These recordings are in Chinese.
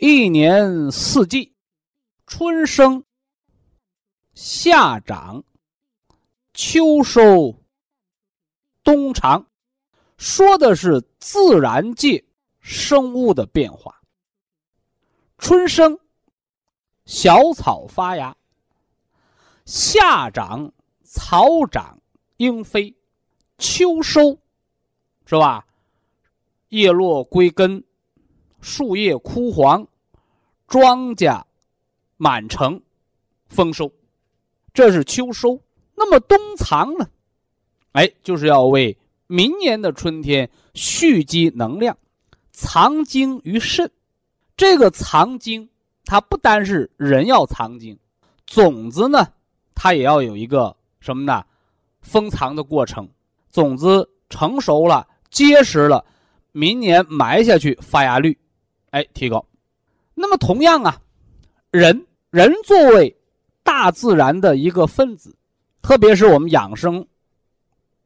一年四季，春生、夏长、秋收、冬藏，说的是自然界。生物的变化。春生，小草发芽；夏长，草长莺飞；秋收，是吧？叶落归根，树叶枯黄，庄稼满城，丰收。这是秋收。那么冬藏呢？哎，就是要为明年的春天蓄积能量。藏精于肾，这个藏精，它不单是人要藏精，种子呢，它也要有一个什么呢？封藏的过程。种子成熟了、结实了，明年埋下去，发芽率，哎，提高。那么同样啊，人人作为大自然的一个分子，特别是我们养生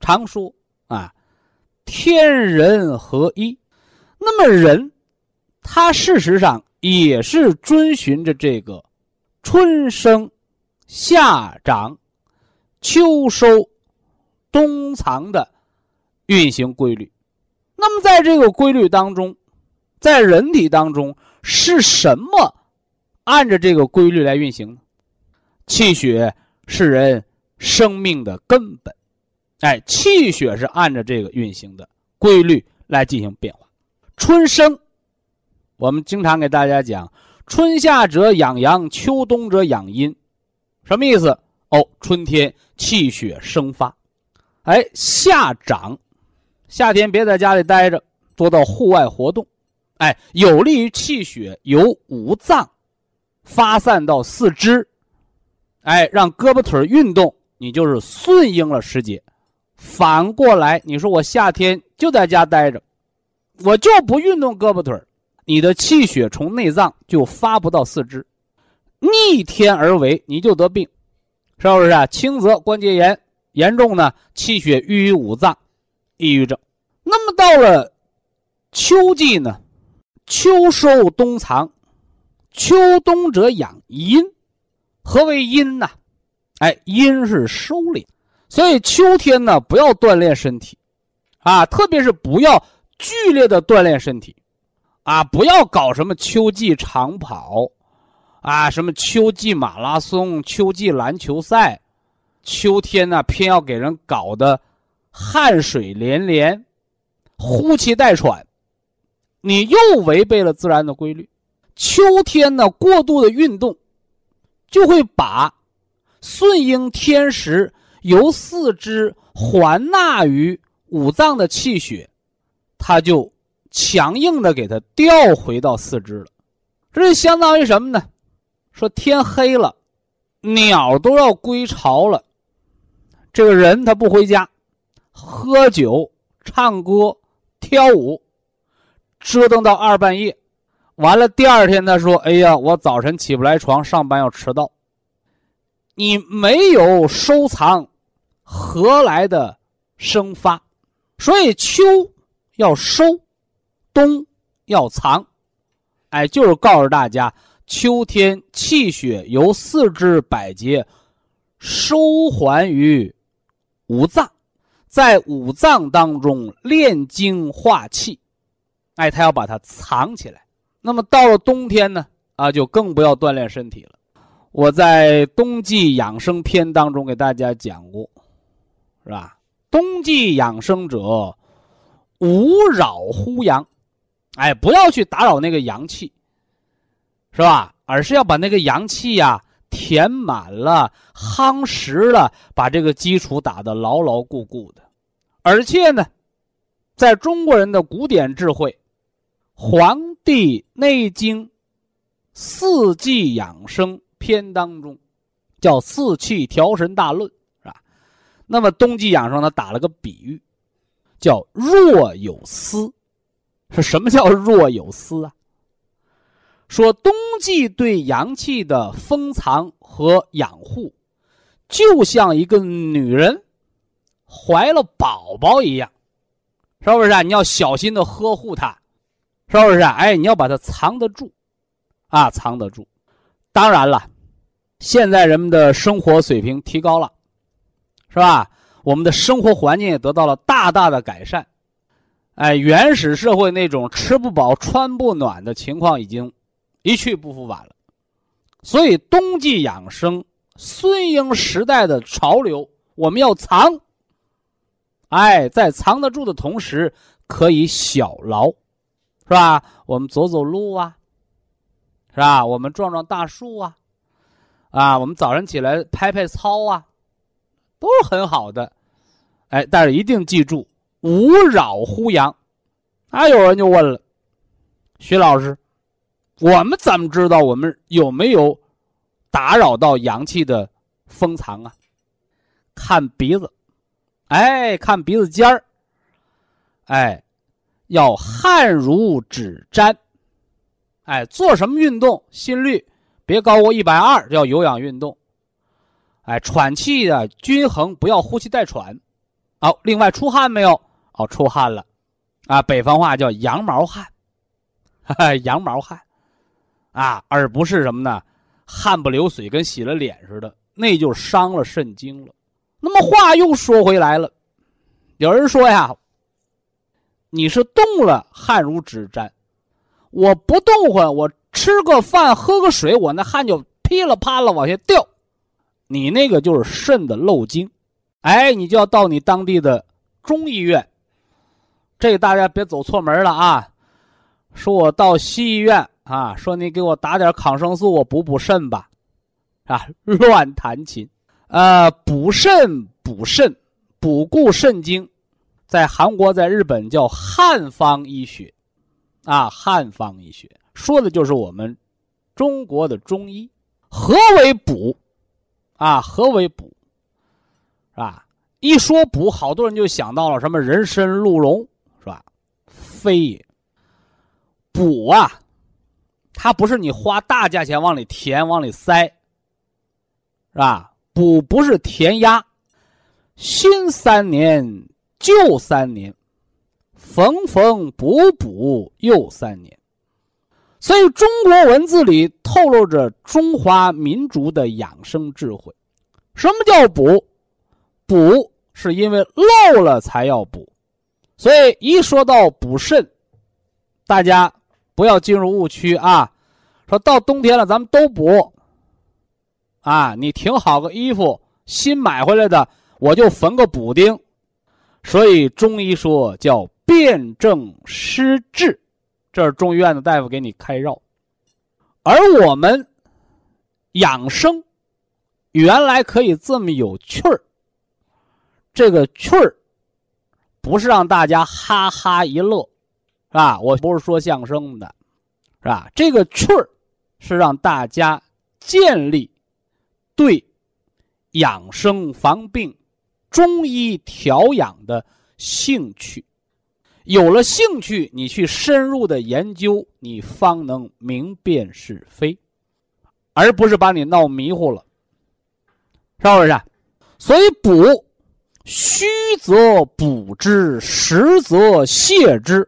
常说啊，天人合一。那么人，他事实上也是遵循着这个春生、夏长、秋收、冬藏的运行规律。那么在这个规律当中，在人体当中是什么按着这个规律来运行呢？气血是人生命的根本，哎，气血是按着这个运行的规律来进行变化。春生，我们经常给大家讲，春夏者养阳，秋冬者养阴，什么意思？哦，春天气血生发，哎，夏长，夏天别在家里待着，多到户外活动，哎，有利于气血由五脏发散到四肢，哎，让胳膊腿运动，你就是顺应了时节。反过来，你说我夏天就在家待着。我就不运动胳膊腿你的气血从内脏就发不到四肢，逆天而为，你就得病，是不是啊？轻则关节炎，严重呢气血淤于五脏，抑郁症。那么到了秋季呢，秋收冬藏，秋冬者养阴。何为阴呢？哎，阴是收敛，所以秋天呢不要锻炼身体，啊，特别是不要。剧烈的锻炼身体，啊，不要搞什么秋季长跑，啊，什么秋季马拉松、秋季篮球赛，秋天呢偏要给人搞得汗水连连、呼气带喘，你又违背了自然的规律。秋天呢过度的运动，就会把顺应天时由四肢还纳于五脏的气血。它就强硬的给它调回到四肢了，这就相当于什么呢？说天黑了，鸟都要归巢了，这个人他不回家，喝酒、唱歌、跳舞，折腾到二半夜，完了第二天他说：“哎呀，我早晨起不来床，上班要迟到。”你没有收藏，何来的生发？所以秋。要收，冬要藏，哎，就是告诉大家，秋天气血由四肢百节收还于五脏，在五脏当中炼精化气，哎，他要把它藏起来。那么到了冬天呢，啊，就更不要锻炼身体了。我在冬季养生篇当中给大家讲过，是吧？冬季养生者，勿扰乎阳，哎，不要去打扰那个阳气，是吧？而是要把那个阳气呀填满了、夯实了，把这个基础打得牢牢固固的。而且呢，在中国人的古典智慧《黄帝内经·四季养生》。篇当中，叫四气调神大论，是吧？那么冬季养生呢，打了个比喻，叫若有思。是什么叫若有思啊？说冬季对阳气的封藏和养护，就像一个女人怀了宝宝一样，是不是啊？你要小心的呵护她，是不是啊？哎，你要把它藏得住，啊，藏得住。当然了，现在人们的生活水平提高了，是吧？我们的生活环境也得到了大大的改善。哎，原始社会那种吃不饱穿不暖的情况已经一去不复返了。所以，冬季养生，顺应时代的潮流，我们要藏。哎，在藏得住的同时，可以小劳，是吧？我们走走路啊。是吧？我们撞撞大树啊，啊，我们早晨起来拍拍操啊，都是很好的。哎，但是一定记住，勿扰乎阳。啊，有人就问了，徐老师，我们怎么知道我们有没有打扰到阳气的封藏啊？看鼻子，哎，看鼻子尖儿，哎，要汗如指沾。哎，做什么运动，心率别高过一百二，叫有氧运动。哎，喘气的均衡，不要呼气带喘。好，另外出汗没有？哦，出汗了。啊，北方话叫羊毛汗，哈哈，羊毛汗，啊，而不是什么呢？汗不流水，跟洗了脸似的，那就伤了肾经了。那么话又说回来了，有人说呀，你是动了，汗如指沾。我不动会，我吃个饭喝个水，我那汗就噼里啪啦往下掉。你那个就是肾的漏精，哎，你就要到你当地的中医院。这大家别走错门了啊！说我到西医院啊，说你给我打点抗生素，我补补肾吧，啊，乱弹琴。呃，补肾补肾，补固肾精，在韩国在日本叫汉方医学。啊，汉方医学说的就是我们中国的中医。何为补？啊，何为补？是吧？一说补，好多人就想到了什么人参、鹿茸，是吧？非也。补啊，它不是你花大价钱往里填、往里塞，是吧？补不是填鸭，新三年，就三年。缝缝补补又三年，所以中国文字里透露着中华民族的养生智慧。什么叫补？补是因为漏了才要补，所以一说到补肾，大家不要进入误区啊！说到冬天了，咱们都补啊！你挺好个衣服，新买回来的，我就缝个补丁。所以中医说叫。辨证施治，这是中医院的大夫给你开药。而我们养生原来可以这么有趣儿，这个趣儿不是让大家哈哈一乐，是吧？我不是说相声的，是吧？这个趣儿是让大家建立对养生防病、中医调养的兴趣。有了兴趣，你去深入的研究，你方能明辨是非，而不是把你闹迷糊了，是不是？所以补，虚则补之，实则泻之。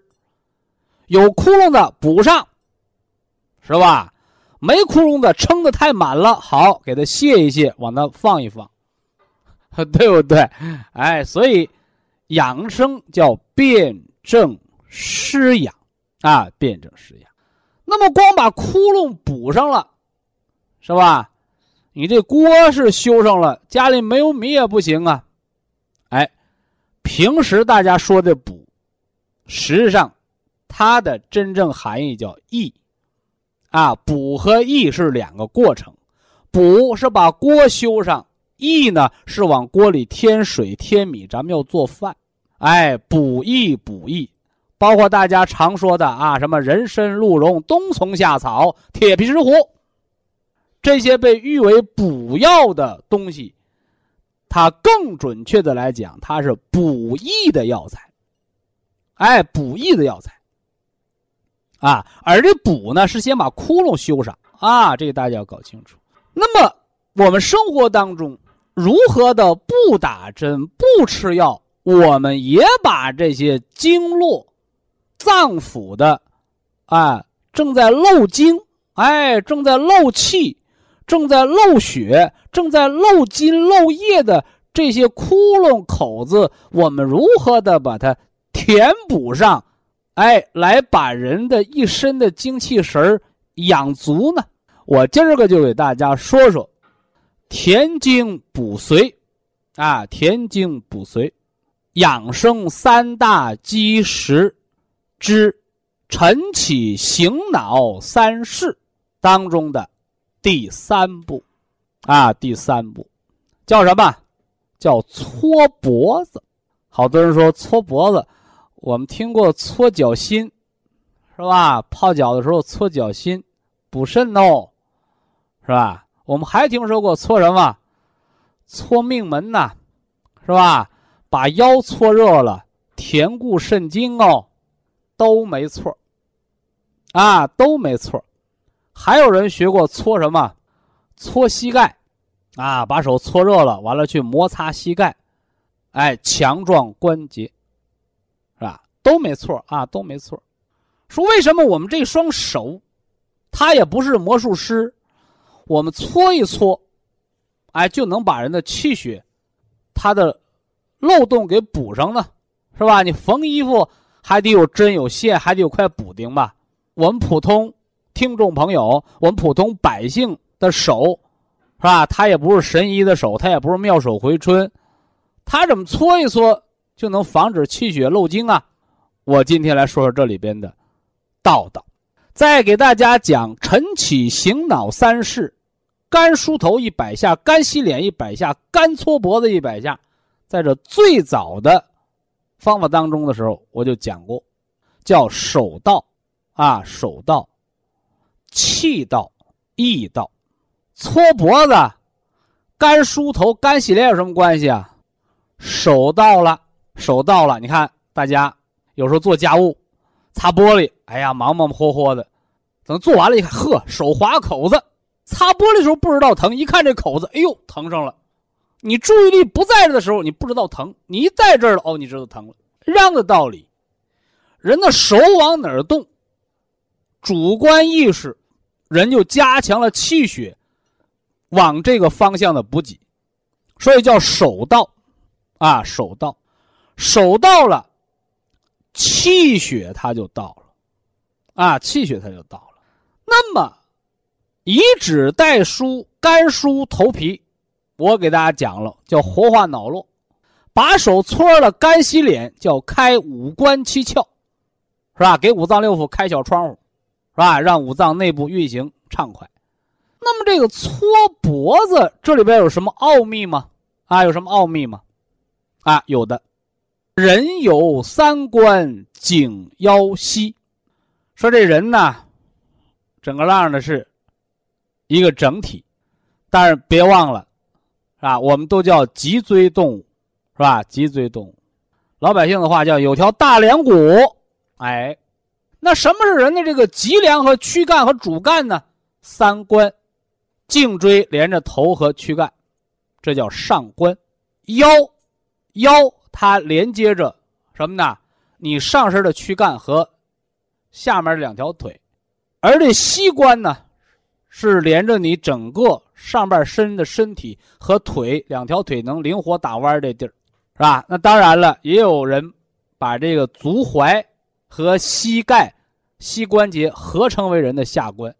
有窟窿的补上，是吧？没窟窿的撑的太满了，好，给它卸一卸，往那放一放，对不对？哎，所以养生叫辨。证施养，啊，辨证施养。那么光把窟窿补上了，是吧？你这锅是修上了，家里没有米也不行啊。哎，平时大家说的补，实际上它的真正含义叫益。啊，补和益是两个过程，补是把锅修上，益呢是往锅里添水添米，咱们要做饭。哎，补益补益，包括大家常说的啊，什么人参鹿茸冬虫夏草铁皮石斛。这些被誉为补药的东西，它更准确的来讲，它是补益的药材。哎，补益的药材。啊，而这补呢，是先把窟窿修上啊，这个大家要搞清楚。那么我们生活当中如何的不打针、不吃药，我们也把这些经络、脏腑的，啊，正在漏精，哎，正在漏气。正在漏血、正在漏筋漏液的这些窟窿口子，我们如何的把它填补上？哎，来把人的一身的精气神儿养足呢？我今儿个就给大家说说填精补髓啊，填精补髓，养生三大基石之晨起醒脑三事当中的。第三步，啊，第三步，叫什么？叫搓脖子。好多人说搓脖子，我们听过搓脚心，是吧？泡脚的时候搓脚心，补肾哦，是吧？我们还听说过搓什么？搓命门呐，是吧？把腰搓热了，填固肾精哦，都没错啊，都没错还有人学过搓什么？搓膝盖，啊，把手搓热了，完了去摩擦膝盖，哎，强壮关节，是吧？都没错啊，都没错。说为什么我们这双手，他也不是魔术师，我们搓一搓，哎，就能把人的气血，它的漏洞给补上呢？是吧？你缝衣服还得有针有线，还得有块补丁吧？我们普通。听众朋友，我们普通百姓的手，是吧？他也不是神医的手，他也不是妙手回春，他怎么搓一搓就能防止气血漏精啊？我今天来说说这里边的道道，再给大家讲晨起醒脑三式：干梳头一百下，干洗脸一百下，干搓脖子一百下。在这最早的方法当中的时候，我就讲过，叫手道啊，手道。气道、意道，搓脖子、干梳头、干洗脸有什么关系啊？手到了，手到了。你看，大家有时候做家务，擦玻璃，哎呀，忙忙活活的，等做完了，一看，呵，手划口子。擦玻璃的时候不知道疼，一看这口子，哎呦，疼上了。你注意力不在这的时候，你不知道疼；你一在这儿了，哦，你知道疼了。一样的道理，人的手往哪儿动？主观意识，人就加强了气血往这个方向的补给，所以叫手到，啊，手到，手到了，气血它就到了，啊，气血它就到了。那么，以指代梳，干梳头皮，我给大家讲了，叫活化脑络；把手搓了，干洗脸，叫开五官七窍，是吧？给五脏六腑开小窗户。是吧？让五脏内部运行畅快。那么这个搓脖子，这里边有什么奥秘吗？啊，有什么奥秘吗？啊，有的。人有三关，颈腰膝。说这人呢，整个浪的是一个整体，但是别忘了，是吧？我们都叫脊椎动物，是吧？脊椎动物，老百姓的话叫有条大梁骨，哎。那什么是人的这个脊梁和躯干和主干呢？三关，颈椎连着头和躯干，这叫上关；腰，腰它连接着什么呢？你上身的躯干和下面两条腿，而这膝关呢，是连着你整个上半身的身体和腿两条腿能灵活打弯这地儿，是吧？那当然了，也有人把这个足踝。和膝盖膝关节合成为人的下关，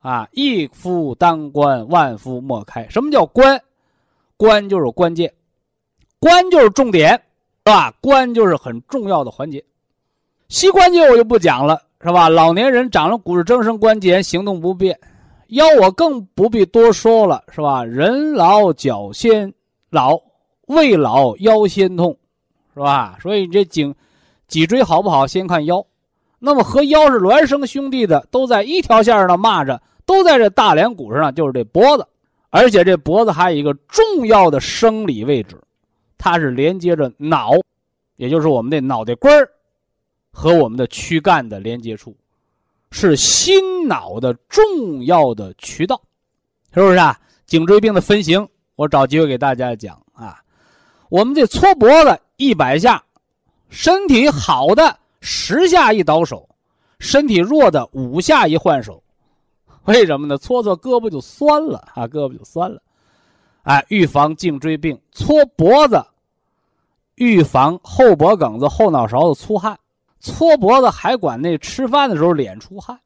啊，一夫当关，万夫莫开。什么叫关？关就是关键，关就是重点，是吧？关就是很重要的环节。膝关节我就不讲了，是吧？老年人长了骨质增生关节，行动不便。腰我更不必多说了，是吧？人老脚先老，胃老腰先痛，是吧？所以这颈脊椎好不好，先看腰。那么和腰是孪生兄弟的，都在一条线上蚂蚱，都在这大梁骨上，就是这脖子。而且这脖子还有一个重要的生理位置，它是连接着脑，也就是我们的脑袋瓜儿和我们的躯干的连接处。是心脑的重要的渠道，是不是啊？颈椎病的分型，我找机会给大家讲啊。我们这搓脖子一百下，身体好的十下一倒手，身体弱的五下一换手。为什么呢？搓搓胳膊就酸了啊，胳膊就酸了。哎，预防颈椎病，搓脖子，预防后脖梗子、后脑勺子出汗。搓脖子还管那吃饭的时候脸出汗，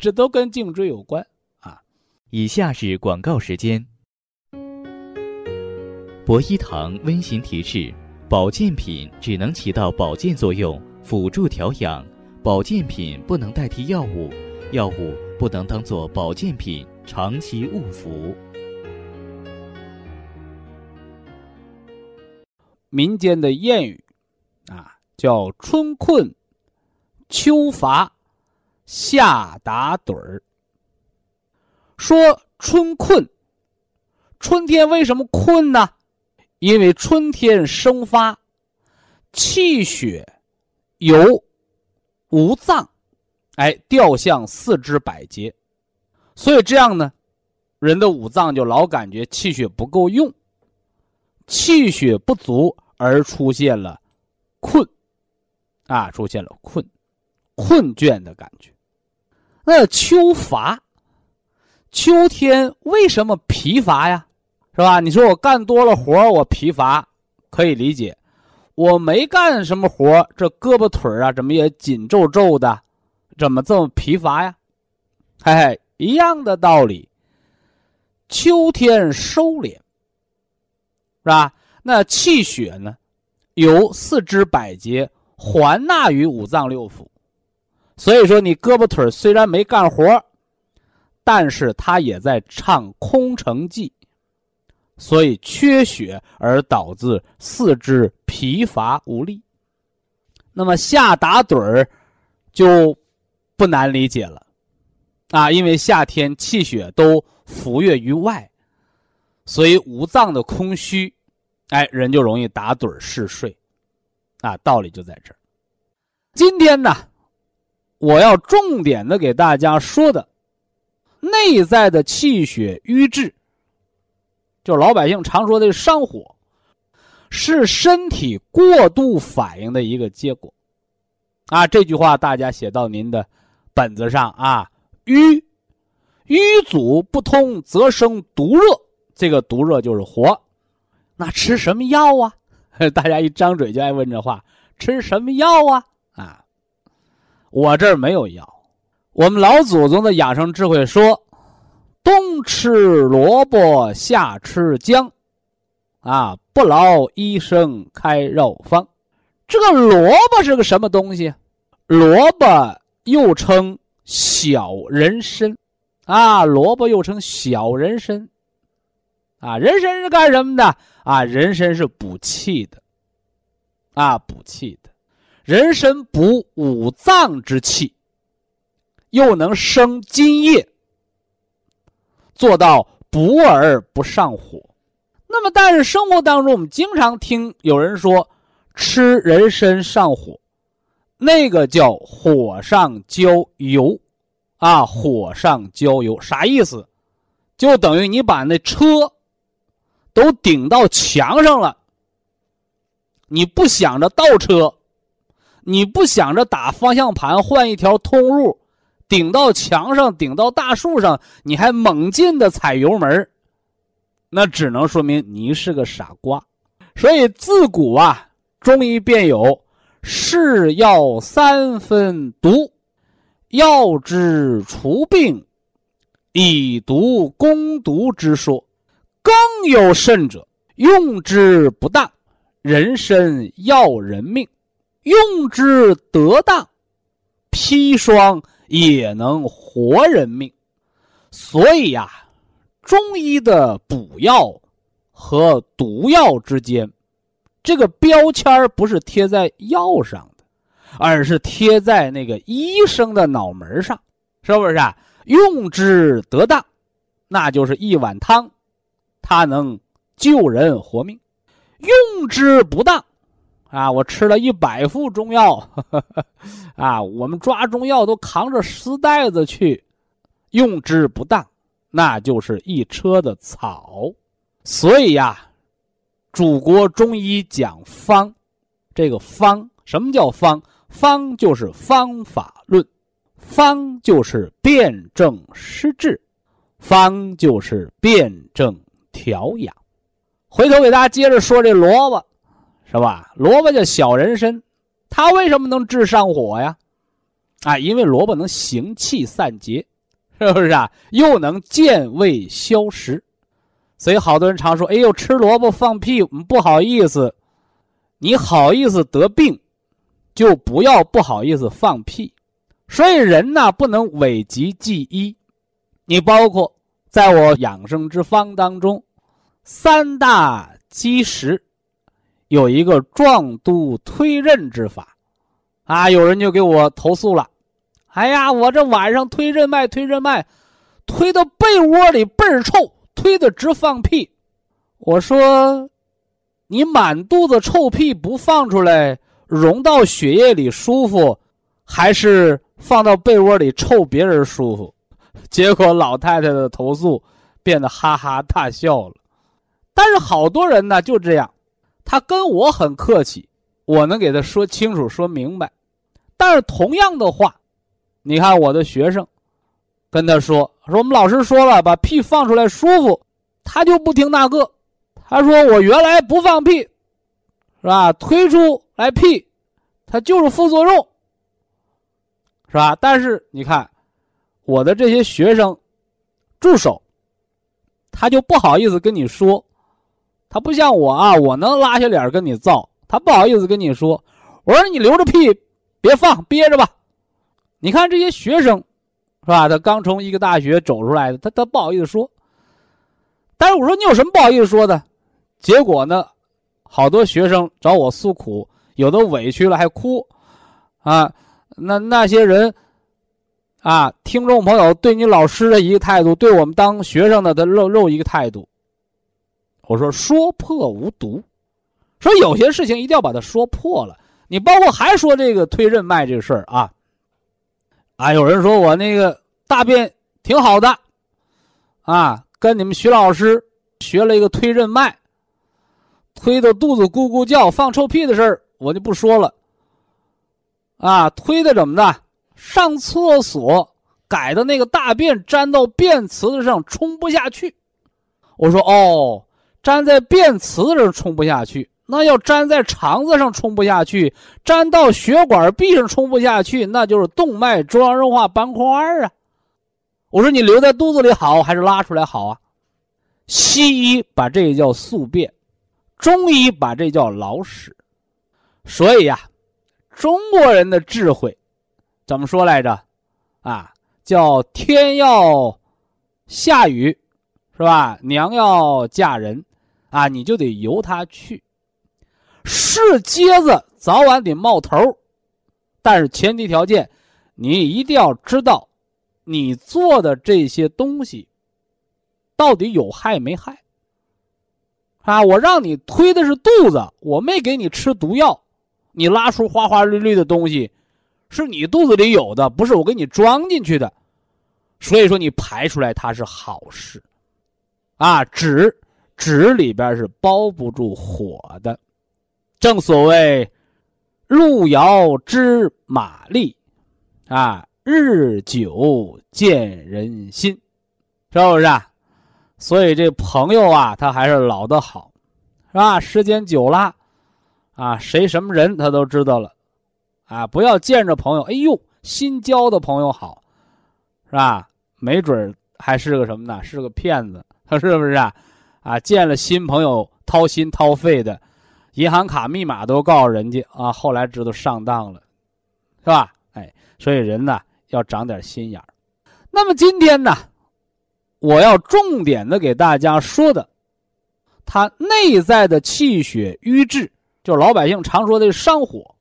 这都跟颈椎有关啊。以下是广告时间。博一堂温馨提示：保健品只能起到保健作用，辅助调养；保健品不能代替药物，药物不能当做保健品长期误服。民间的谚语啊，叫“春困”。秋乏，夏打盹儿。说春困，春天为什么困呢？因为春天生发，气血由五脏，哎，调向四肢百节，所以这样呢，人的五脏就老感觉气血不够用，气血不足而出现了困，啊，出现了困。困倦的感觉，那秋乏，秋天为什么疲乏呀？是吧？你说我干多了活我疲乏，可以理解。我没干什么活这胳膊腿啊，怎么也紧皱皱的？怎么这么疲乏呀？嘿嘿，一样的道理。秋天收敛，是吧？那气血呢，由四肢百节还纳于五脏六腑。所以说，你胳膊腿虽然没干活，但是它也在唱空城计，所以缺血而导致四肢疲乏无力。那么夏打盹儿就不难理解了，啊，因为夏天气血都浮跃于外，所以五脏的空虚，哎，人就容易打盹嗜睡，啊，道理就在这儿。今天呢？我要重点的给大家说的，内在的气血瘀滞，就老百姓常说的上火，是身体过度反应的一个结果。啊，这句话大家写到您的本子上啊。瘀，瘀阻不通则生毒热，这个毒热就是火。那吃什么药啊？大家一张嘴就爱问这话，吃什么药啊？我这儿没有药，我们老祖宗的养生智慧说：冬吃萝卜，夏吃姜，啊，不劳医生开药方。这个萝卜是个什么东西？萝卜又称小人参，啊，萝卜又称小人参，啊，人参是干什么的？啊，人参是补气的，啊，补气的。人参补五脏之气，又能生津液，做到补而不上火。那么，但是生活当中，我们经常听有人说吃人参上火，那个叫火上浇油，啊，火上浇油啥意思？就等于你把那车都顶到墙上了，你不想着倒车。你不想着打方向盘换一条通路，顶到墙上，顶到大树上，你还猛劲的踩油门那只能说明你是个傻瓜。所以自古啊，中医便有“是药三分毒，药之除病，以毒攻毒之说。更有甚者，用之不当，人参要人命；用之得当，砒霜也能活人命。所以呀，中医的补药和毒药之间，这个标签不是贴在药上的，而是贴在那个医生的脑门上，是不是啊？用之得当，那就是一碗汤。它能救人活命，用之不当，啊，我吃了一百副中药，啊，我们抓中药都扛着丝袋子去，用之不当，那就是一车的草。所以呀，祖国中医讲方，这个方什么叫方？方就是方法论，方就是辨证施治，方就是辨证。调养，回头给大家接着说这萝卜，是吧？萝卜叫小人参，它为什么能治上火呀？啊，因为萝卜能行气散结，是不是啊？又能健胃消食，所以好多人常说：“哎呦，吃萝卜放屁，不好意思。”你好意思得病，就不要不好意思放屁。所以人呢，不能讳疾忌医。你包括。在我养生之方当中，三大基石有一个壮督推任之法，啊，有人就给我投诉了，哎呀，我这晚上推任脉，推任脉，推到被窝里倍儿臭，推的直放屁。我说，你满肚子臭屁不放出来，融到血液里舒服，还是放到被窝里臭别人舒服？结果老太太的投诉变得哈哈大笑了，但是好多人呢就这样，他跟我很客气，我能给他说清楚说明白，但是同样的话，你看我的学生跟他说说我们老师说了把屁放出来舒服，他就不听那个，他说我原来不放屁，是吧？推出来屁，它就是副作用，是吧？但是你看。我的这些学生、助手，他就不好意思跟你说，他不像我啊，我能拉下脸跟你造，他不好意思跟你说。我说你留着屁，别放，憋着吧。你看这些学生，是吧？他刚从一个大学走出来的，他他不好意思说。但是我说你有什么不好意思说的？结果呢，好多学生找我诉苦，有的委屈了还哭，啊，那那些人。啊，听众朋友对你老师的一个态度，对我们当学生的的肉肉一个态度。我说说破无毒，说有些事情一定要把它说破了。你包括还说这个推任脉这个事儿啊，啊，有人说我那个大便挺好的，啊，跟你们徐老师学了一个推任脉，推的肚子咕咕叫、放臭屁的事儿，我就不说了。啊，推的怎么的？上厕所改的那个大便粘到便池子上冲不下去，我说哦，粘在便池子上冲不下去，那要粘在肠子上冲不下去，粘到血管壁上冲不下去，那就是动脉粥样硬化斑块啊。我说你留在肚子里好还是拉出来好啊？西医把这个叫宿便，中医把这叫老屎，所以呀，中国人的智慧。怎么说来着？啊，叫天要下雨，是吧？娘要嫁人，啊，你就得由他去。是疖子早晚得冒头，但是前提条件，你一定要知道，你做的这些东西到底有害没害。啊，我让你推的是肚子，我没给你吃毒药，你拉出花花绿绿的东西。是你肚子里有的，不是我给你装进去的，所以说你排出来它是好事，啊，纸纸里边是包不住火的，正所谓路遥知马力，啊，日久见人心，是不是？啊？所以这朋友啊，他还是老的好，是吧？时间久了，啊，谁什么人他都知道了。啊，不要见着朋友，哎呦，新交的朋友好，是吧？没准还是个什么呢？是个骗子，是不是啊？啊，见了新朋友掏心掏肺的，银行卡密码都告诉人家啊，后来知道上当了，是吧？哎，所以人呢要长点心眼儿。那么今天呢，我要重点的给大家说的，他内在的气血瘀滞，就老百姓常说的上火。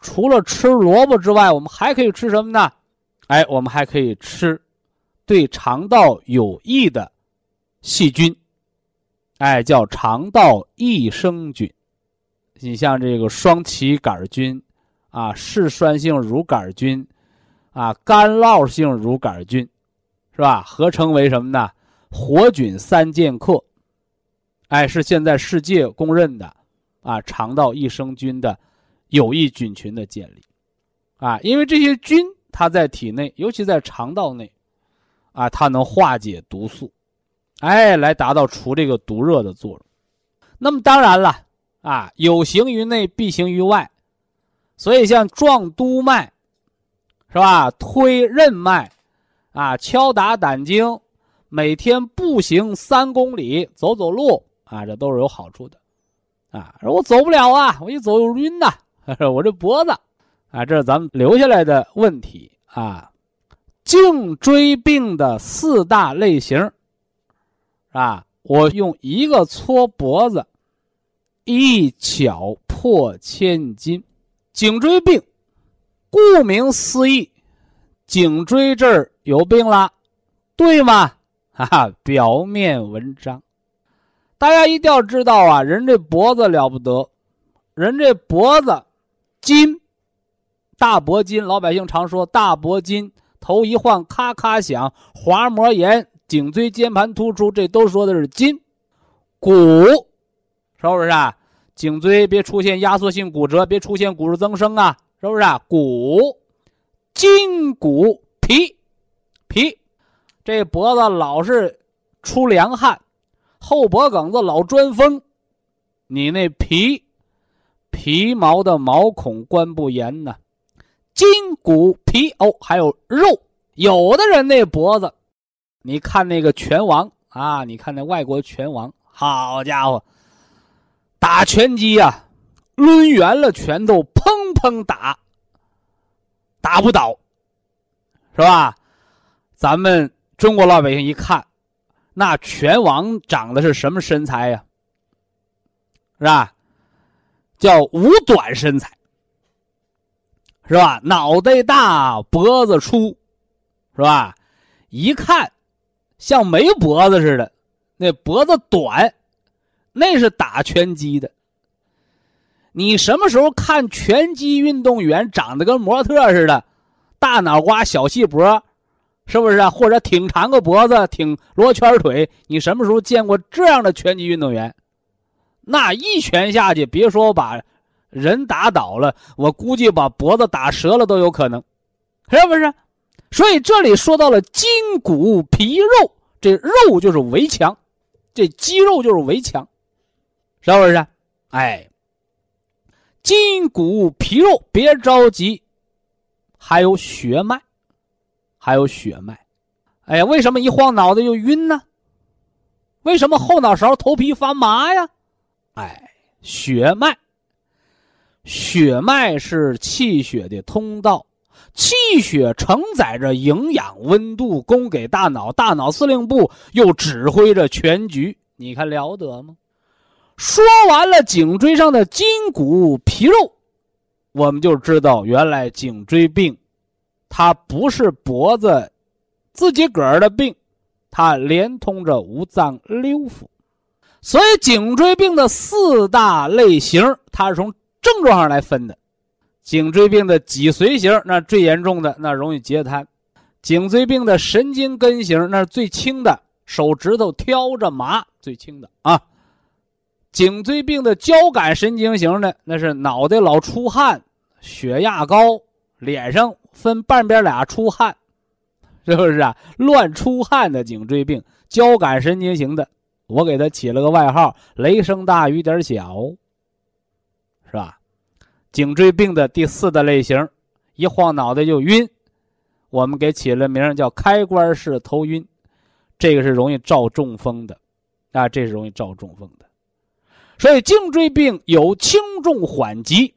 除了吃萝卜之外，我们还可以吃什么呢？哎，我们还可以吃对肠道有益的细菌，哎，叫肠道益生菌。你像这个双歧杆菌啊，嗜酸性乳杆菌啊，干酪性乳杆菌，是吧？合称为什么呢？活菌三剑客，哎，是现在世界公认的啊，肠道益生菌的。有益菌群的建立，啊，因为这些菌它在体内，尤其在肠道内，啊，它能化解毒素，哎，来达到除这个毒热的作用。那么当然了，啊，有形于内，必行于外，所以像壮督脉，是吧？推任脉，啊，敲打胆经，每天步行三公里，走走路，啊，这都是有好处的，啊，说我走不了啊，我一走就晕呐。我这脖子，啊，这是咱们留下来的问题啊。颈椎病的四大类型，啊，我用一个搓脖子，一巧破千金。颈椎病，顾名思义，颈椎这儿有病了，对吗？哈哈，表面文章，大家一定要知道啊，人这脖子了不得，人这脖子。筋，大脖筋，老百姓常说大脖筋，头一晃咔咔响，滑膜炎，颈椎间盘突出，这都说的是筋。骨，是不是啊？颈椎别出现压缩性骨折，别出现骨质增生啊，是不是啊？骨，筋骨皮，皮，这脖子老是出凉汗，后脖梗子老钻风，你那皮。皮毛的毛孔关不严呢，筋骨皮哦，还有肉。有的人那脖子，你看那个拳王啊，你看那外国拳王，好家伙，打拳击呀，抡圆了拳头，砰砰打，打不倒，是吧？咱们中国老百姓一看，那拳王长得是什么身材呀？是吧？叫五短身材，是吧？脑袋大，脖子粗，是吧？一看像没脖子似的，那脖子短，那是打拳击的。你什么时候看拳击运动员长得跟模特似的，大脑瓜、小细脖，是不是啊？或者挺长个脖子、挺罗圈腿，你什么时候见过这样的拳击运动员？那一拳下去，别说把人打倒了，我估计把脖子打折了都有可能，是不是？所以这里说到了筋骨皮肉，这肉就是围墙，这肌肉就是围墙，是不是？哎，筋骨皮肉，别着急，还有血脉，还有血脉。哎呀，为什么一晃脑袋就晕呢？为什么后脑勺头皮发麻呀？哎，血脉，血脉是气血的通道，气血承载着营养、温度，供给大脑，大脑司令部又指挥着全局。你看了得吗？说完了颈椎上的筋骨皮肉，我们就知道原来颈椎病，它不是脖子自己个儿的病，它连通着五脏六腑。所以，颈椎病的四大类型，它是从症状上来分的。颈椎病的脊髓型，那最严重的，那容易截瘫；颈椎病的神经根型，那是最轻的，手指头挑着麻，最轻的啊。颈椎病的交感神经型的，那是脑袋老出汗，血压高，脸上分半边俩出汗，是不是啊？乱出汗的颈椎病，交感神经型的。我给他起了个外号“雷声大雨点小”，颈椎病的第四的类型，一晃脑袋就晕，我们给起了名叫开关式头晕，这个是容易照中风的，啊，这是容易照中风的。所以颈椎病有轻重缓急，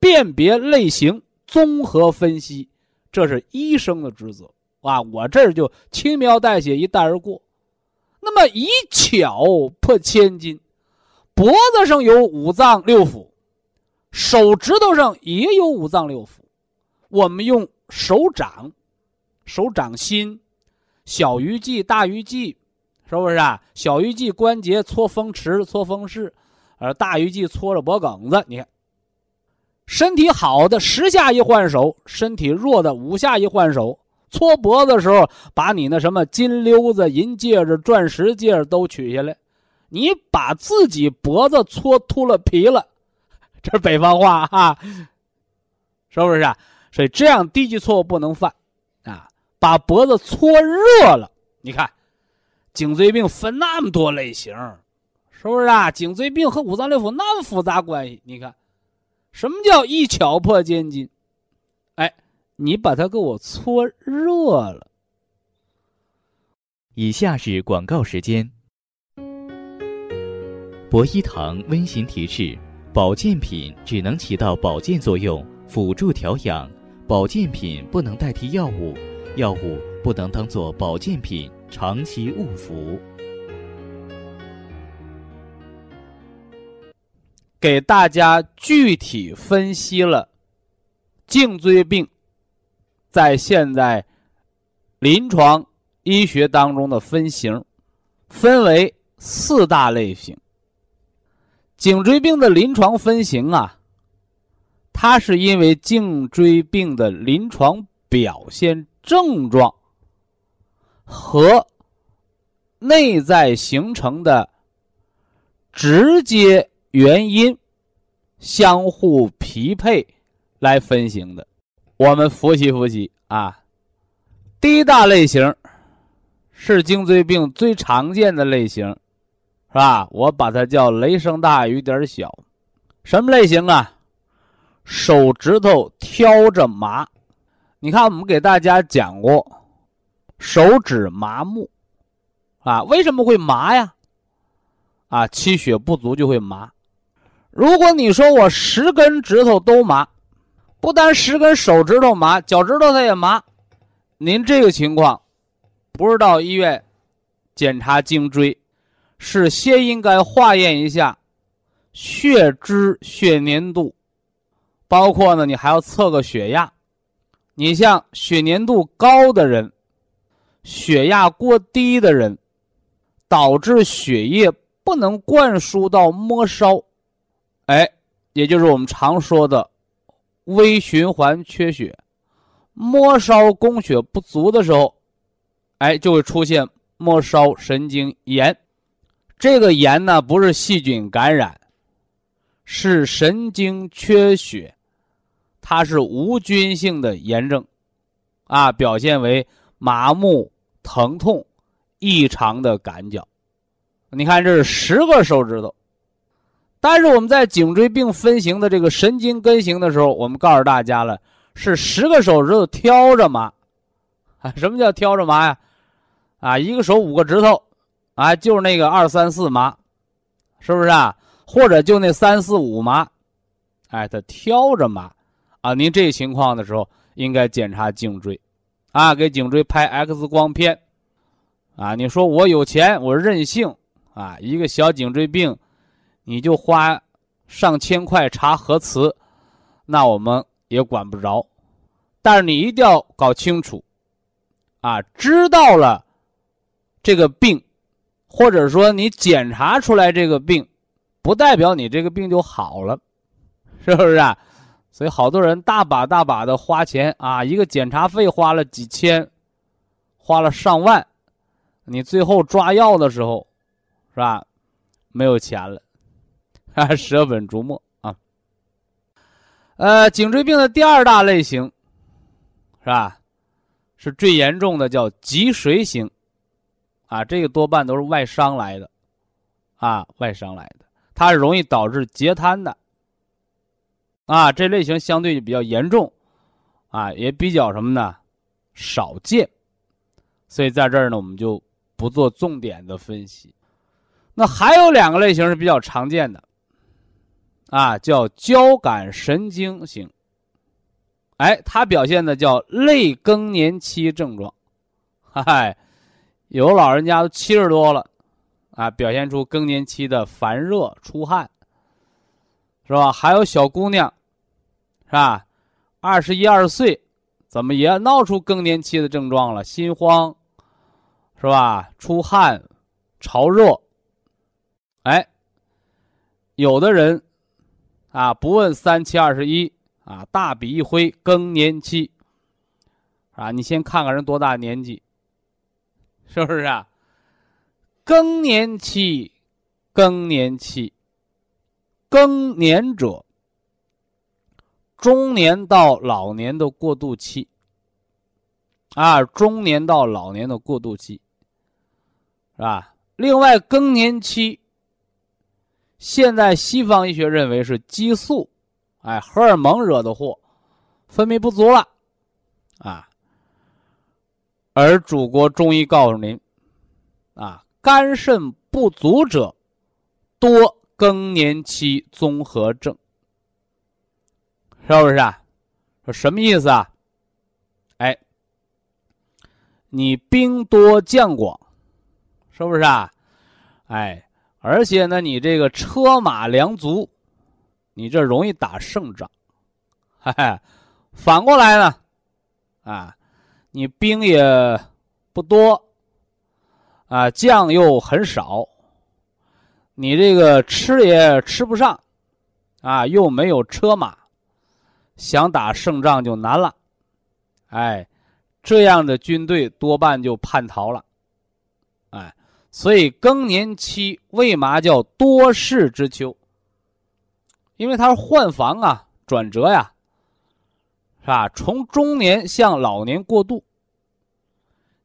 辨别类型，综合分析，这是医生的职责啊。我这儿就轻描淡写一带而过。那么以巧破千金，脖子上有五脏六腑，手指头上也有五脏六腑，我们用手掌。手掌心，小鱼际、大鱼际，是不是啊？小鱼际关节搓风池、搓风室，而大鱼际搓着脖梗子。你看，身体好的十下一换手，身体弱的五下一换手。搓脖子的时候，把你那什么金溜子、银戒指、钻石戒指都取下来。你把自己脖子搓秃了皮了，这是北方话哈，是不是啊？所以这样低级错误不能犯。啊把脖子搓热了，你看，颈椎病分那么多类型，是不是啊？颈椎病和五脏六腑那么复杂关系，你看，什么叫一巧破千金？哎，你把它给我搓热了。以下是广告时间。博一堂温馨提示：保健品只能起到保健作用，辅助调养，保健品不能代替药物。药物不能当做保健品长期误服。给大家具体分析了颈椎病在现在临床医学当中的分型，分为四大类型。颈椎病的临床分型啊，它是因为颈椎病的临床表现。症状和内在形成的直接原因相互匹配来分型的。我们复习复习啊，第一大类型是颈椎病最常见的类型，是吧？我把它叫雷声大雨点小。什么类型啊？手指头挑着麻。你看，我们给大家讲过，手指麻木，啊，为什么会麻呀？啊，气血不足就会麻。如果你说我十根指头都麻，不单十根手指头麻，脚趾头它也麻，您这个情况，不是到医院检查颈椎，是先应该化验一下血脂、血粘度，包括呢，你还要测个血压。你像血粘度高的人，血压过低的人，导致血液不能灌输到末梢，哎，也就是我们常说的微循环缺血，末梢供血不足的时候，哎，就会出现末梢神经炎。这个炎呢，不是细菌感染，是神经缺血。它是无菌性的炎症，啊，表现为麻木、疼痛、异常的感脚。你看，这是十个手指头，但是我们在颈椎病分型的这个神经根型的时候，我们告诉大家了，是十个手指头挑着麻。啊，什么叫挑着麻呀？啊，一个手五个指头，啊，就是那个二三四麻，是不是啊？或者就那三四五麻，哎，他挑着麻。啊，您这情况的时候应该检查颈椎，啊，给颈椎拍 X 光片，啊，你说我有钱，我任性，啊，一个小颈椎病，你就花上千块查核磁，那我们也管不着，但是你一定要搞清楚，啊，知道了这个病，或者说你检查出来这个病，不代表你这个病就好了，是不是啊？所以好多人大把大把的花钱啊，一个检查费花了几千，花了上万，你最后抓药的时候，是吧？没有钱了，啊，舍本逐末啊。呃，颈椎病的第二大类型，是吧？是最严重的，叫脊髓型，啊，这个多半都是外伤来的，啊，外伤来的，它是容易导致截瘫的。啊，这类型相对比较严重，啊，也比较什么呢？少见，所以在这儿呢，我们就不做重点的分析。那还有两个类型是比较常见的，啊，叫交感神经型。哎，它表现的叫类更年期症状，嗨，有老人家都七十多了，啊，表现出更年期的烦热、出汗，是吧？还有小姑娘，是吧？二十一二岁，怎么也闹出更年期的症状了？心慌，是吧？出汗、潮热，哎，有的人，啊，不问三七二十一。啊，大笔一挥，更年期，啊，你先看看人多大年纪，是不是啊？更年期，更年期，更年者，中年到老年的过渡期，啊，中年到老年的过渡期，是吧？另外，更年期，现在西方医学认为是激素。哎，荷尔蒙惹的祸，分泌不足了，啊。而祖国中医告诉您，啊，肝肾不足者多更年期综合症，是不是啊？说什么意思啊？哎，你兵多将广，是不是啊？哎，而且呢，你这个车马粮足。你这容易打胜仗，哈哈，反过来呢，啊，你兵也不多，啊，将又很少，你这个吃也吃不上，啊，又没有车马，想打胜仗就难了，哎，这样的军队多半就叛逃了，哎，所以更年期为嘛叫多事之秋？因为它是换防啊，转折呀，是吧？从中年向老年过渡，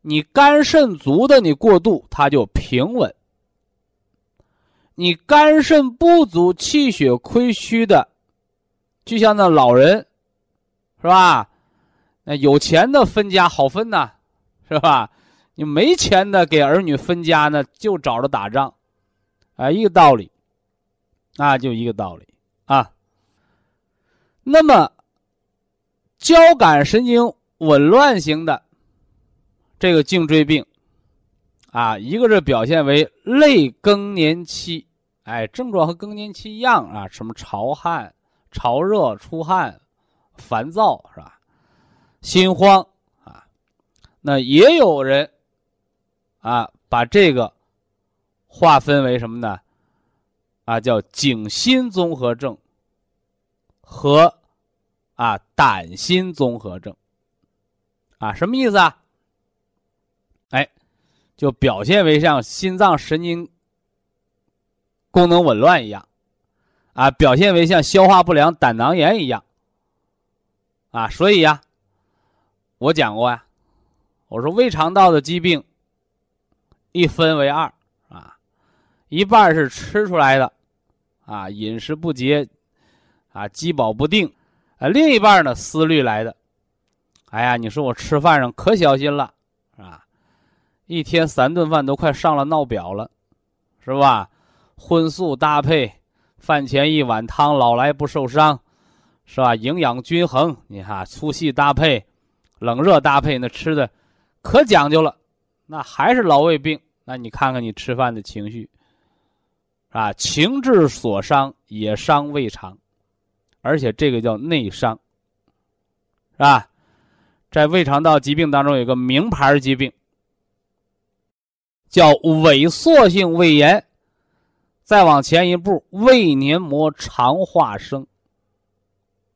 你肝肾足的，你过渡它就平稳；你肝肾不足、气血亏虚的，就像那老人，是吧？那有钱的分家好分呐，是吧？你没钱的给儿女分家呢，就找着打仗，啊，一个道理，那就一个道理。啊，那么交感神经紊乱型的这个颈椎病啊，一个是表现为类更年期，哎，症状和更年期一样啊，什么潮汗、潮热、出汗、烦躁是吧？心慌啊，那也有人啊，把这个划分为什么呢？啊，叫颈心综合症和啊胆心综合症，啊，什么意思啊？哎，就表现为像心脏神经功能紊乱一样，啊，表现为像消化不良、胆囊炎一样，啊，所以呀，我讲过呀，我说胃肠道的疾病一分为二啊，一半是吃出来的。啊，饮食不节，啊，饥饱不定，啊，另一半呢，思虑来的。哎呀，你说我吃饭上可小心了，啊，一天三顿饭都快上了闹表了，是吧？荤素搭配，饭前一碗汤，老来不受伤，是吧？营养均衡，你看粗细搭配，冷热搭配，那吃的可讲究了，那还是老胃病。那你看看你吃饭的情绪。啊，情志所伤也伤胃肠，而且这个叫内伤，是吧？在胃肠道疾病当中，有个名牌疾病，叫萎缩性胃炎。再往前一步，胃黏膜肠化生，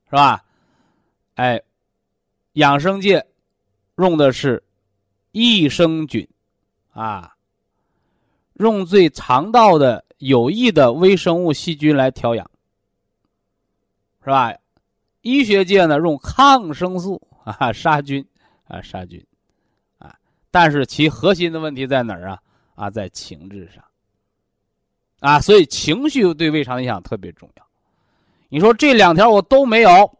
是吧？哎，养生界用的是益生菌，啊，用最肠道的。有益的微生物细菌来调养，是吧？医学界呢用抗生素啊杀菌啊杀菌，啊，但是其核心的问题在哪儿啊？啊，在情志上，啊，所以情绪对胃肠影响特别重要。你说这两条我都没有，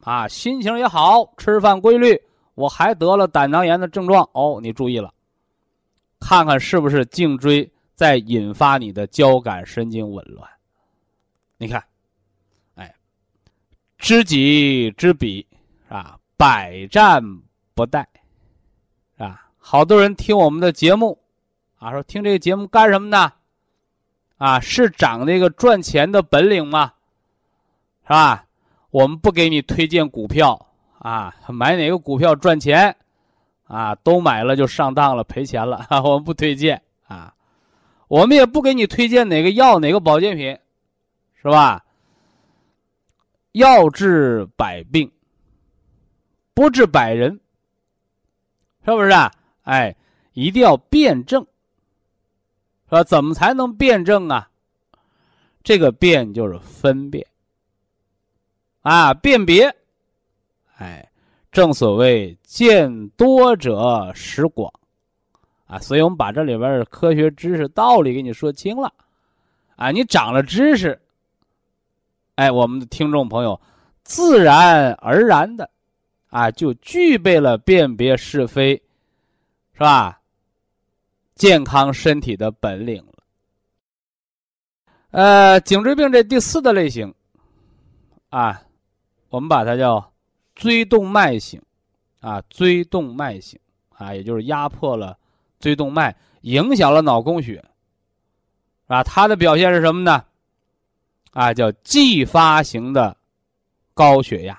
啊，心情也好，吃饭规律，我还得了胆囊炎的症状哦，你注意了，看看是不是颈椎在引发你的交感神经紊乱。你看，知己知彼，啊，百战不殆，啊，好多人听我们的节目，啊，说听这个节目干什么呢？啊，是长这个赚钱的本领吗？是吧？我们不给你推荐股票啊，买哪个股票赚钱，啊，都买了就上当了，赔钱了。我们不推荐啊，我们也不给你推荐哪个药、哪个保健品，是吧？药治百病，不治百人，是不是啊？哎，一定要辩证。说怎么才能辩证啊？这个辨就是分辨啊，辨别。哎，正所谓见多者识广啊，所以我们把这里边的科学知识道理给你说清了啊，你长了知识，哎，我们的听众朋友自然而然的啊，就具备了辨别是非，是吧？健康身体的本领了。呃，颈椎病这第四的类型，啊，我们把它叫椎动脉型，啊，椎动脉型，啊，也就是压迫了椎动脉，影响了脑供血，啊，它的表现是什么呢？啊，叫继发型的高血压。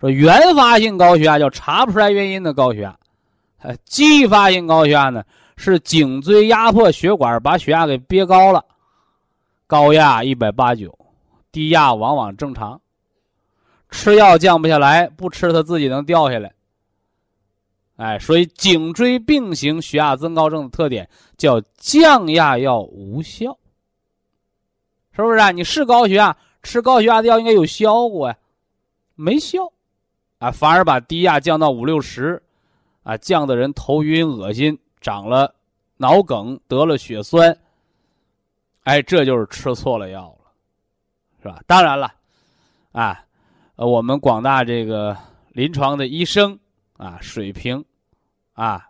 说原发性高血压叫查不出来原因的高血压。呃，继发性高血压呢，是颈椎压迫血管，把血压给憋高了，高压一百八九，低压往往正常，吃药降不下来，不吃它自己能掉下来。哎，所以颈椎病型血压增高症的特点叫降压药无效，是不是啊？你是高血压，吃高血压的药应该有效果呀，没效，啊，反而把低压降到五六十。啊，降的人头晕恶心，长了脑梗，得了血栓。哎，这就是吃错了药了，是吧？当然了，啊，我们广大这个临床的医生啊，水平，啊，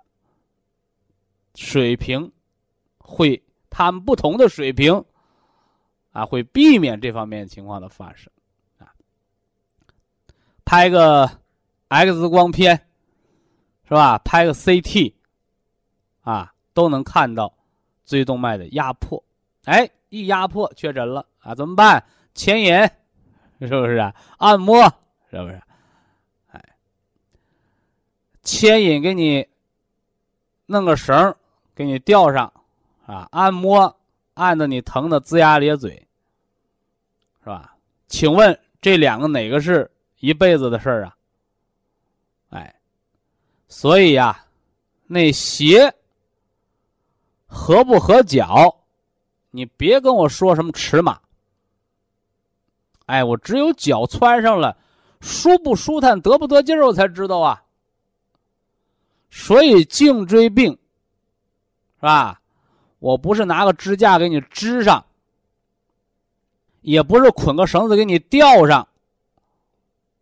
水平会他们不同的水平，啊，会避免这方面情况的发生，啊，拍个 X 光片。是吧？拍个 CT，啊，都能看到椎动脉的压迫。哎，一压迫确诊了啊，怎么办？牵引，是不是啊？按摩，是不是？哎，牵引给你弄个绳给你吊上，啊，按摩，按的你疼的龇牙咧嘴，是吧？请问这两个哪个是一辈子的事儿啊？哎。所以呀，那鞋合不合脚，你别跟我说什么尺码。哎，我只有脚穿上了，舒不舒坦，得不得劲儿，我才知道啊。所以颈椎病，是吧？我不是拿个支架给你支上，也不是捆个绳子给你吊上。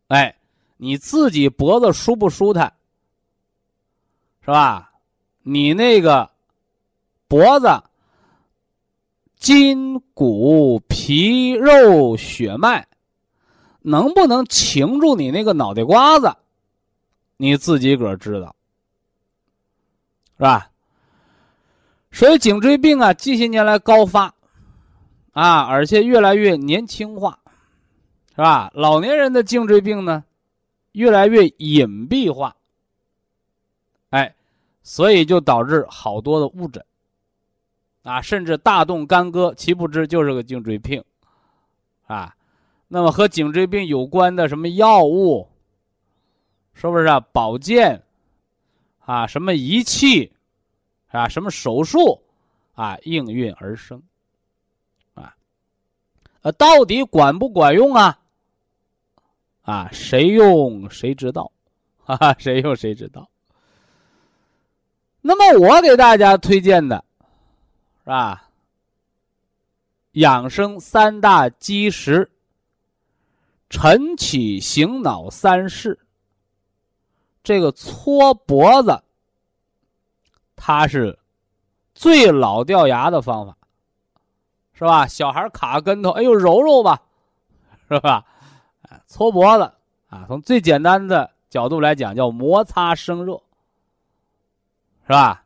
哎，你自己脖子舒不舒坦？是吧？你那个脖子、筋骨、皮肉、血脉，能不能擎住你那个脑袋瓜子？你自己个儿知道，是吧？所以颈椎病啊，近些年来高发，啊，而且越来越年轻化，是吧？老年人的颈椎病呢，越来越隐蔽化。哎，所以就导致好多的误诊，啊，甚至大动干戈，其不知就是个颈椎病，啊，那么和颈椎病有关的什么药物，是不是啊？保健，啊，什么仪器，啊，什么手术，啊，应运而生，啊，呃，到底管不管用啊？啊，谁用谁知道，哈哈，谁用谁知道。那么我给大家推荐的，是吧？养生三大基石：晨起醒脑三式，这个搓脖子，它是最老掉牙的方法，是吧？小孩卡跟头，哎呦，揉揉吧，是吧？搓脖子啊，从最简单的角度来讲，叫摩擦生热，是吧？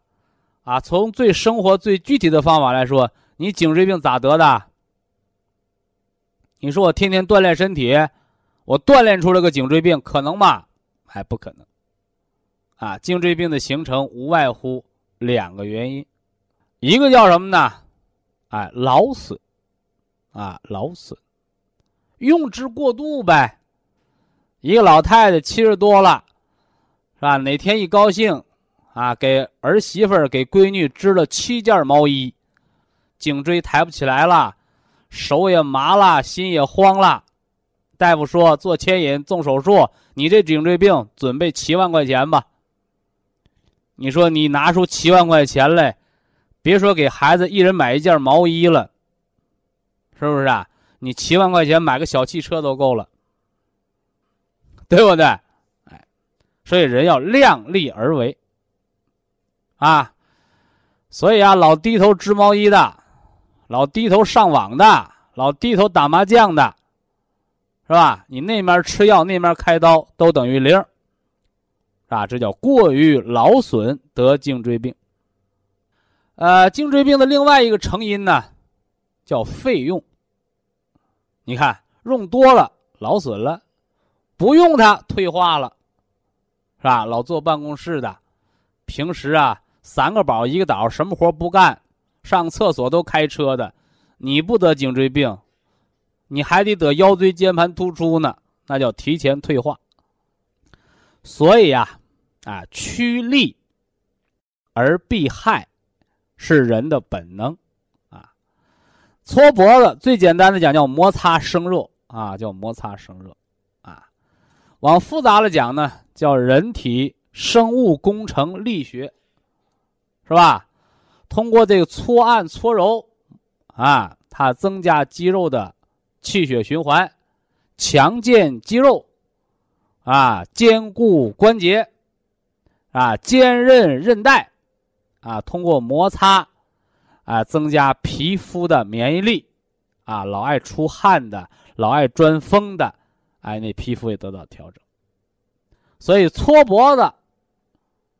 啊，从最生活、最具体的方法来说，你颈椎病咋得的？你说我天天锻炼身体，我锻炼出了个颈椎病，可能吗？还不可能。啊，颈椎病的形成无外乎两个原因，一个叫什么呢？哎，劳损，啊，劳损，用之过度呗。一个老太太七十多了，是吧？哪天一高兴，啊，给儿媳妇儿、给闺女织了七件毛衣，颈椎抬不起来了。手也麻了，心也慌了。大夫说做牵引、动手术，你这颈椎病准备七万块钱吧。你说你拿出七万块钱来，别说给孩子一人买一件毛衣了，是不是啊？你七万块钱买个小汽车都够了，对不对？哎，所以人要量力而为啊。所以啊，老低头织毛衣的。老低头上网的，老低头打麻将的，是吧？你那面吃药，那面开刀，都等于零，啊，这叫过于劳损得颈椎病。呃，颈椎病的另外一个成因呢，叫费用。你看，用多了劳损了，不用它退化了，是吧？老坐办公室的，平时啊，三个宝一个倒，什么活不干。上厕所都开车的，你不得颈椎病，你还得得腰椎间盘突出呢，那叫提前退化。所以呀，啊，趋利而避害是人的本能啊。搓脖子最简单的讲叫摩擦生热啊，叫摩擦生热啊。往复杂了讲呢，叫人体生物工程力学，是吧？通过这个搓按搓揉，啊，它增加肌肉的气血循环，强健肌肉，啊，坚固关节，啊，坚韧韧带，啊，通过摩擦，啊，增加皮肤的免疫力，啊，老爱出汗的，老爱钻风的，哎，那皮肤也得到调整。所以搓脖子，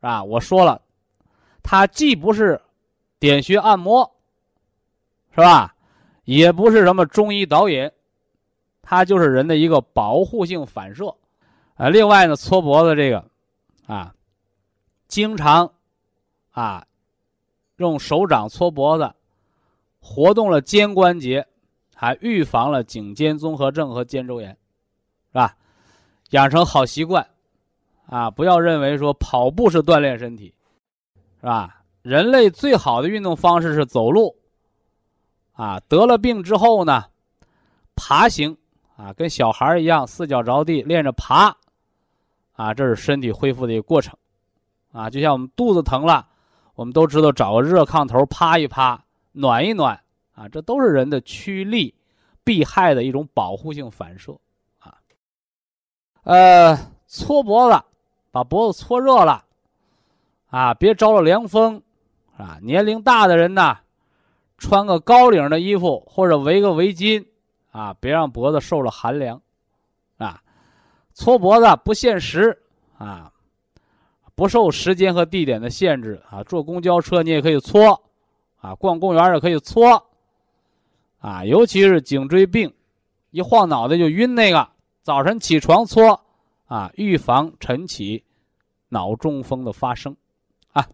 啊，我说了，它既不是。点穴按摩，是吧？也不是什么中医导引，它就是人的一个保护性反射。啊，另外呢，搓脖子这个，啊，经常，啊，用手掌搓脖子，活动了肩关节，还预防了颈肩综合症和肩周炎，是吧？养成好习惯，啊，不要认为说跑步是锻炼身体，是吧？人类最好的运动方式是走路，啊，得了病之后呢，爬行，啊，跟小孩一样，四脚着地练着爬，啊，这是身体恢复的一个过程，啊，就像我们肚子疼了，我们都知道找个热炕头趴一趴，暖一暖，啊，这都是人的趋利避害的一种保护性反射，啊，呃，搓脖子，把脖子搓热了，啊，别着了凉风。啊，年龄大的人呢，穿个高领的衣服或者围个围巾，啊，别让脖子受了寒凉，搓脖子不限时，啊，不受时间和地点的限制，啊，坐公交车你也可以搓，啊，逛公园也可以搓，啊，尤其是颈椎病，一晃脑袋就晕那个，早晨起床搓，啊，预防晨起脑中风的发生。啊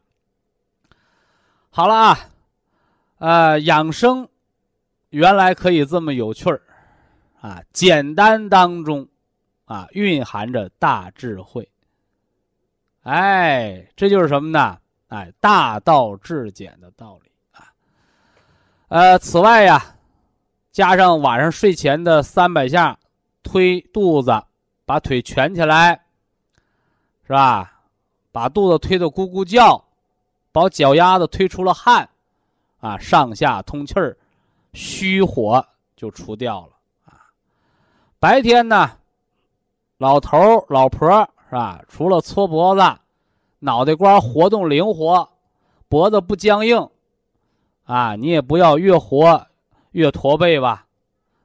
好了啊，呃，养生原来可以这么有趣儿啊，简单当中啊蕴含着大智慧。哎，这就是什么呢？哎，大道至简的道理啊。呃，此外呀，加上晚上睡前的三百下推肚子，把腿蜷起来，是吧？把肚子推得咕咕叫。把脚丫子推出了汗，啊，上下通气儿，虚火就除掉了啊。白天呢，老头儿老婆儿是吧？除了搓脖子，脑袋瓜活动灵活，脖子不僵硬，啊，你也不要越活越驼背吧，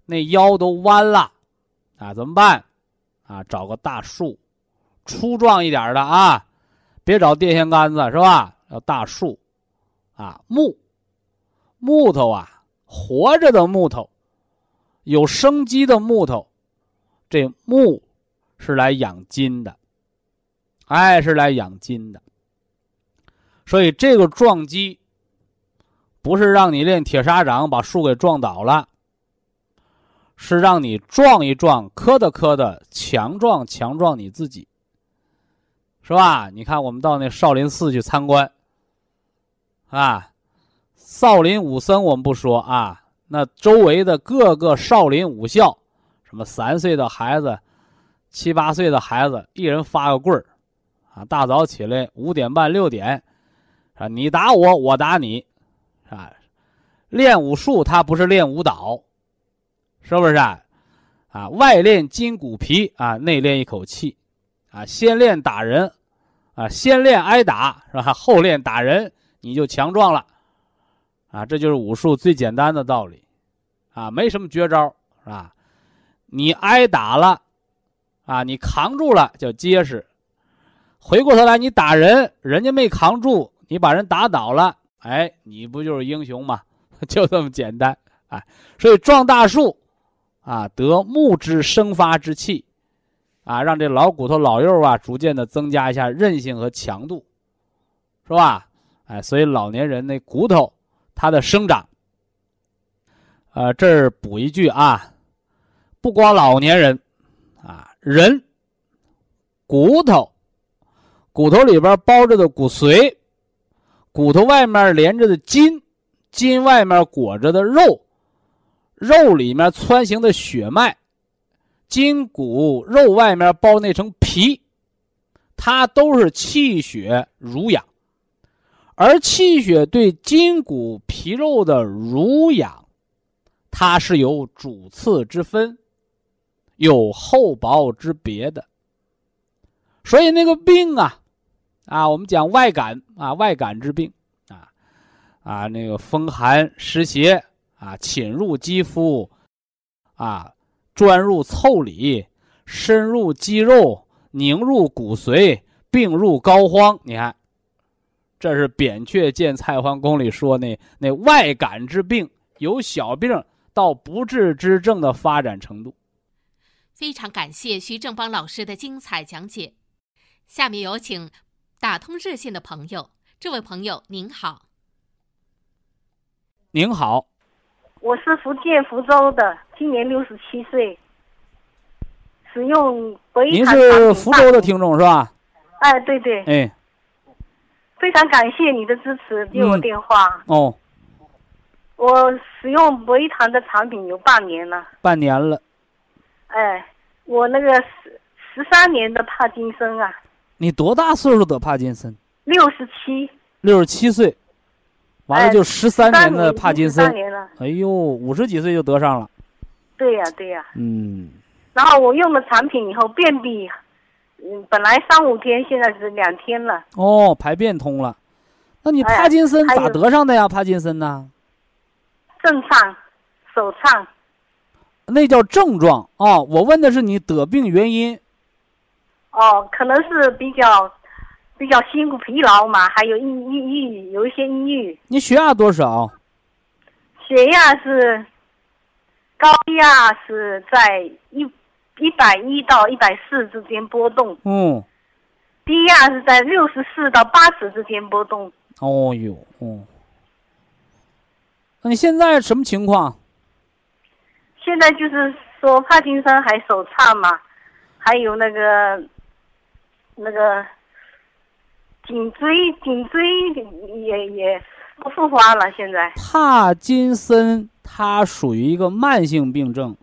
那腰都弯了，啊，怎么办？啊，找个大树，粗壮一点的啊，别找电线杆子是吧？要大树，啊，木，木头啊，活着的木头，有生机的木头，这木是来养筋的。哎，是来养筋的，所以这个撞击不是让你练铁砂掌把树给撞倒了，是让你撞一撞，磕的磕的，强壮强壮你自己，是吧？你看，我们到那少林寺去参观，啊，少林武僧我们不说啊，那周围的各个少林武校，什么三岁的孩子、七八岁的孩子，一人发个棍儿。啊，大早起来五点半六点，啊，你打我，我打你，啊，练武术他不是练舞蹈，是不是啊？啊，外练筋骨皮啊，内练一口气，啊，先练打人，啊，先练挨打是吧？后练打人，你就强壮了，啊，这就是武术最简单的道理，啊，没什么绝招是吧？你挨打了，啊，你扛住了叫结实。回过头来，你打人，人家没扛住，你把人打倒了，哎，你不就是英雄吗？就这么简单，哎，所以撞大树，啊，得木之生发之气，啊，让这老骨头老幼啊，逐渐的增加一下韧性和强度，是吧？哎，所以老年人那骨头它的生长，呃，这儿补一句啊，不光老年人，人骨头。骨头里边包着的骨髓，骨头外面连着的筋，筋外面裹着的肉，肉里面穿行的血脉，筋骨肉外面包那层皮，它都是气血濡养，而气血对筋骨皮肉的濡养，它是有主次之分，有厚薄之别的，所以那个病啊。啊，我们讲外感啊，外感之病啊，啊，那个风寒湿邪啊，侵入肌肤，啊，钻入腠理，深入肌肉，凝入骨髓，病入膏肓。你看，这是《扁鹊见蔡桓公》里说那那外感之病，由小病到不治之症的发展程度。非常感谢徐正邦老师的精彩讲解。下面有请。打通热线的朋友，这位朋友您好。您好，我是福建福州的，今年六十七岁，使用博您是福州的听众是吧？哎，对对。哎，非常感谢你的支持，接我电话。哦。我使用博一堂的产品有半年了。半年了。哎，我那个十十三年的帕金森啊。你多大岁数得帕金森？六十七。六十七岁，完了就十三年的帕金森。年了。哎呦，五十几岁就得上了。对呀，对呀。嗯。然后我用了产品以后，便秘，嗯，本来三五天，现在是两天了。哦，排便通了。那你帕金森咋得上的呀？帕金森呢？震颤，手颤。那叫症状啊！我问的是你得病原因。哦，可能是比较比较辛苦、疲劳嘛，还有抑抑郁，有一些抑郁。你血压多少？血压是高压是在一一百一到一百四之间波动。嗯。低压是在六十四到八十之间波动。哦哟，嗯。那你现在什么情况？现在就是说帕金森还手颤嘛，还有那个。那个颈椎，颈椎也也不复发了。现在帕金森它属于一个慢性病症，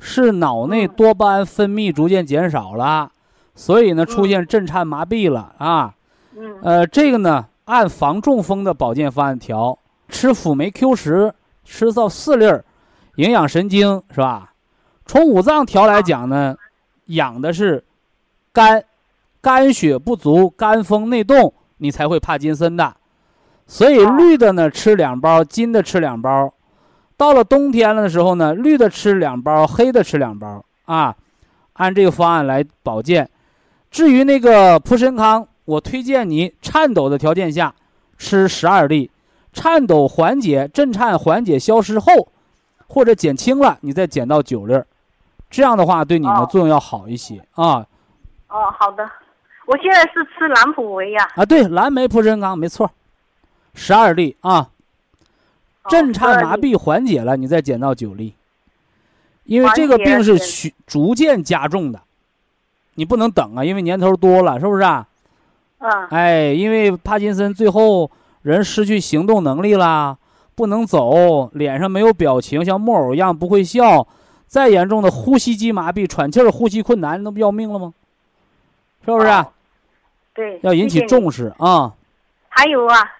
是脑内多巴胺分泌逐渐减少了，所以呢出现震颤麻痹了啊。嗯。呃，这个呢按防中风的保健方案调，吃辅酶 Q 十，吃到四粒儿，营养神经是吧？从五脏调来讲呢，养的是肝。肝血不足、肝风内动，你才会帕金森的。所以绿的呢吃两包，金的吃两包。到了冬天了的时候呢，绿的吃两包，黑的吃两包啊。按这个方案来保健。至于那个普参康，我推荐你颤抖的条件下吃十二粒，颤抖缓解、震颤缓解消失后，或者减轻了，你再减到九粒儿。这样的话对你的作用要好一些啊。哦，好的。我现在是吃蓝普维呀。啊，对，蓝莓普参康没错，十二粒啊。震颤麻痹缓解了，你再减到九粒。因为这个病是逐逐渐加重的，你不能等啊，因为年头多了，是不是啊？嗯。哎，因为帕金森最后人失去行动能力啦，不能走，脸上没有表情，像木偶一样不会笑，再严重的呼吸肌麻痹、喘气儿、呼吸困难，那不要命了吗？是不是？对。要引起重视啊。还有啊，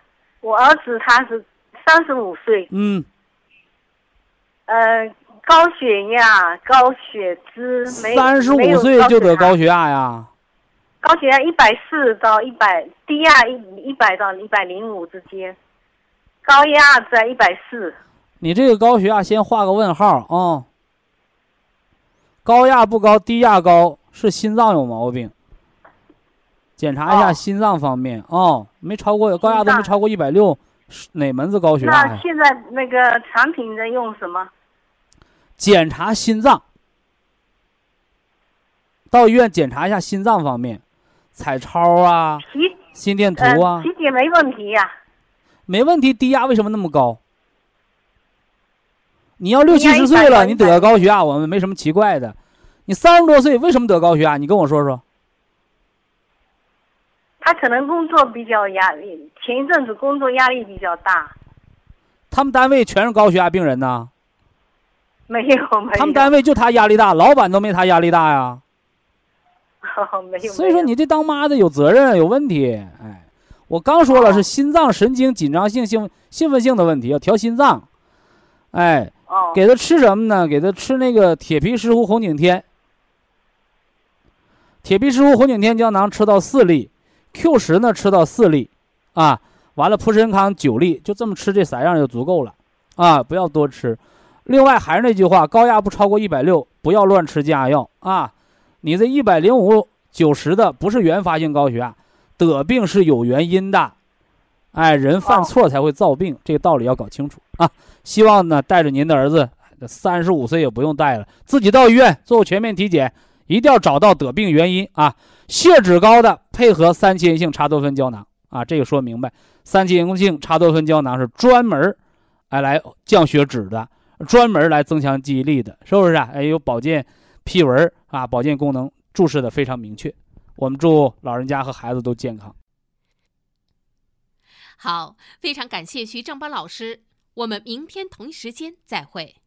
我儿子他是三十五岁。嗯。呃。高血压、高血脂，三十五岁就得高血压呀？高血压一百四到一百，低压一一百到一百零五之间，高压在一百四。你这个高血压先画个问号啊！高压不高，低压高，是心脏有毛病。检查一下心脏方面啊，没超过高压都没超过一百六，哪门子高血压？那现在那个产品在用什么？检查心脏，到医院检查一下心脏方面，彩超啊，心电图啊，体检没问题呀，没问题。低压为什么那么高？你要六七十岁了，你得高血压，我们没什么奇怪的。你三十多岁为什么得高血压？你跟我说说。他可能工作比较压力，前一阵子工作压力比较大。他们单位全是高血压病人呢。没有，没有。他们单位就他压力大，老板都没他压力大呀。没有。所以说，你这当妈的有责任，有问题。哎，我刚说了是心脏神经紧张性兴兴奋性的问题，要调心脏。哎，给他吃什么呢？给他吃那个铁皮石斛红景天。铁皮石斛红景天胶囊吃到四粒，Q 十呢吃到四粒，啊，完了普参康九粒，就这么吃这三样就足够了，啊，不要多吃。另外还是那句话，高压不超过一百六，不要乱吃降压药啊！你这一百零五九十的不是原发性高血压，得病是有原因的，哎，人犯错才会造病，这个道理要搞清楚啊！希望呢带着您的儿子，三十五岁也不用带了，自己到医院做全面体检，一定要找到得病原因啊！血脂高的配合三七银杏茶多酚胶囊啊，这个说明白，三七银杏茶多酚胶囊是专门哎来降血脂的。专门来增强记忆力的，是不是啊？哎，有保健批文啊，保健功能注释的非常明确。我们祝老人家和孩子都健康。好，非常感谢徐正邦老师，我们明天同一时间再会。